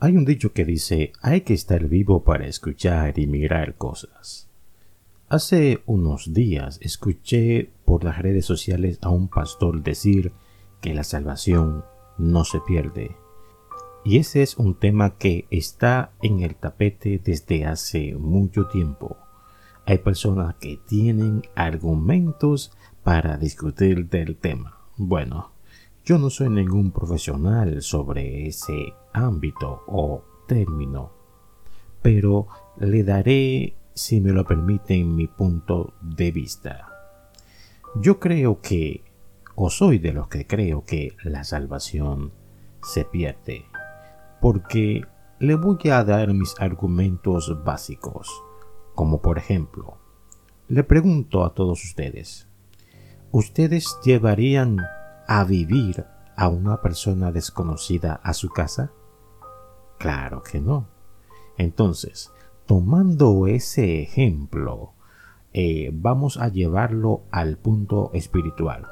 Hay un dicho que dice, hay que estar vivo para escuchar y mirar cosas. Hace unos días escuché por las redes sociales a un pastor decir que la salvación no se pierde. Y ese es un tema que está en el tapete desde hace mucho tiempo. Hay personas que tienen argumentos para discutir del tema. Bueno, yo no soy ningún profesional sobre ese ámbito o término, pero le daré, si me lo permiten, mi punto de vista. Yo creo que, o soy de los que creo que la salvación se pierde porque le voy a dar mis argumentos básicos, como por ejemplo, le pregunto a todos ustedes, ¿ustedes llevarían a vivir a una persona desconocida a su casa? Claro que no. Entonces, tomando ese ejemplo, eh, vamos a llevarlo al punto espiritual.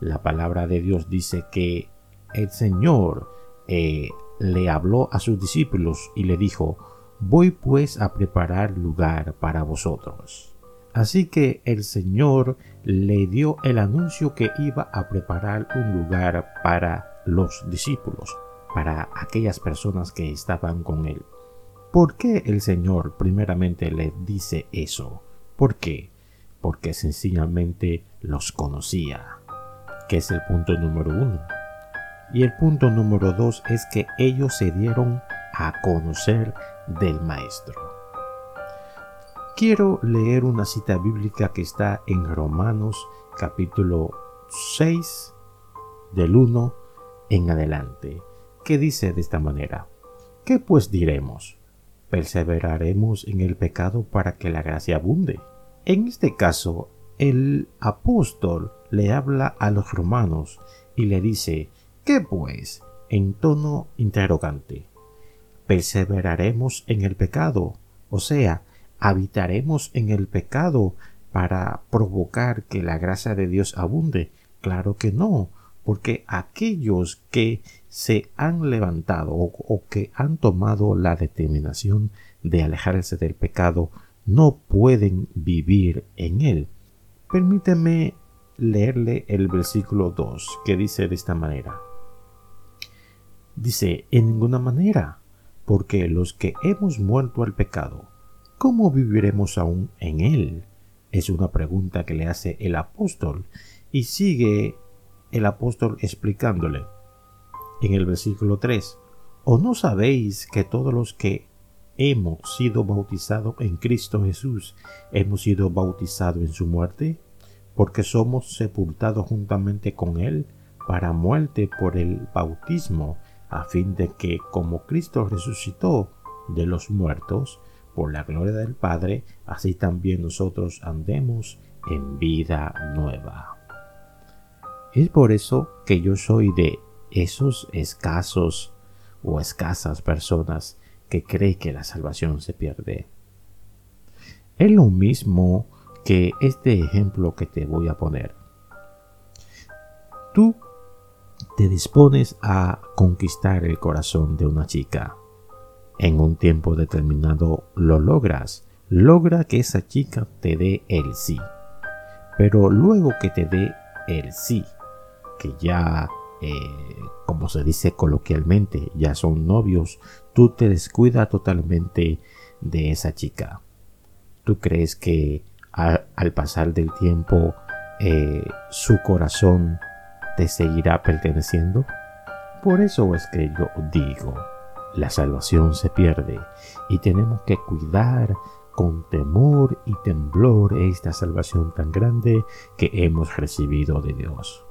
La palabra de Dios dice que el Señor eh, le habló a sus discípulos y le dijo, Voy pues a preparar lugar para vosotros. Así que el Señor le dio el anuncio que iba a preparar un lugar para los discípulos, para aquellas personas que estaban con él. ¿Por qué el Señor primeramente le dice eso? ¿Por qué? Porque sencillamente los conocía, que es el punto número uno. Y el punto número dos es que ellos se dieron a conocer del Maestro. Quiero leer una cita bíblica que está en Romanos capítulo 6 del 1 en adelante, que dice de esta manera, ¿qué pues diremos? ¿Perseveraremos en el pecado para que la gracia abunde? En este caso, el apóstol le habla a los romanos y le dice, ¿Qué pues? En tono interrogante. ¿Perseveraremos en el pecado? O sea, ¿habitaremos en el pecado para provocar que la gracia de Dios abunde? Claro que no, porque aquellos que se han levantado o, que han tomado la determinación de alejarse del pecado no pueden vivir en él. Permíteme leerle el versículo 2 que dice de esta manera. Dice, en ninguna manera, porque los que hemos muerto al pecado, ¿cómo viviremos aún en él? Es una pregunta que le hace el apóstol y sigue el apóstol explicándole en el versículo 3, ¿o no sabéis que todos los que hemos sido bautizados en Cristo Jesús hemos sido bautizados en su muerte? Porque somos sepultados juntamente con Él para muerte por el bautismo a fin de que como Cristo resucitó de los muertos por la gloria del Padre, así también nosotros andemos en vida nueva. Es por eso que yo soy de esos escasos o escasas personas que cree que la salvación se pierde. Es lo mismo que este ejemplo que te voy a poner. Tú te dispones a conquistar el corazón de una chica. En un tiempo determinado lo logras. Logra que esa chica te dé el sí. Pero luego que te dé el sí, que ya, eh, como se dice coloquialmente, ya son novios, tú te descuidas totalmente de esa chica. ¿Tú crees que al pasar del tiempo eh, su corazón te seguirá perteneciendo? Por eso es que yo digo, la salvación se pierde y tenemos que cuidar con temor y temblor esta salvación tan grande que hemos recibido de Dios.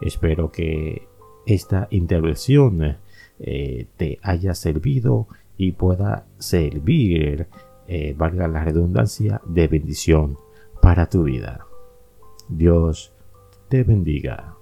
Espero que esta intervención eh, te haya servido y pueda servir, eh, valga la redundancia, de bendición para tu vida. Dios te bendiga.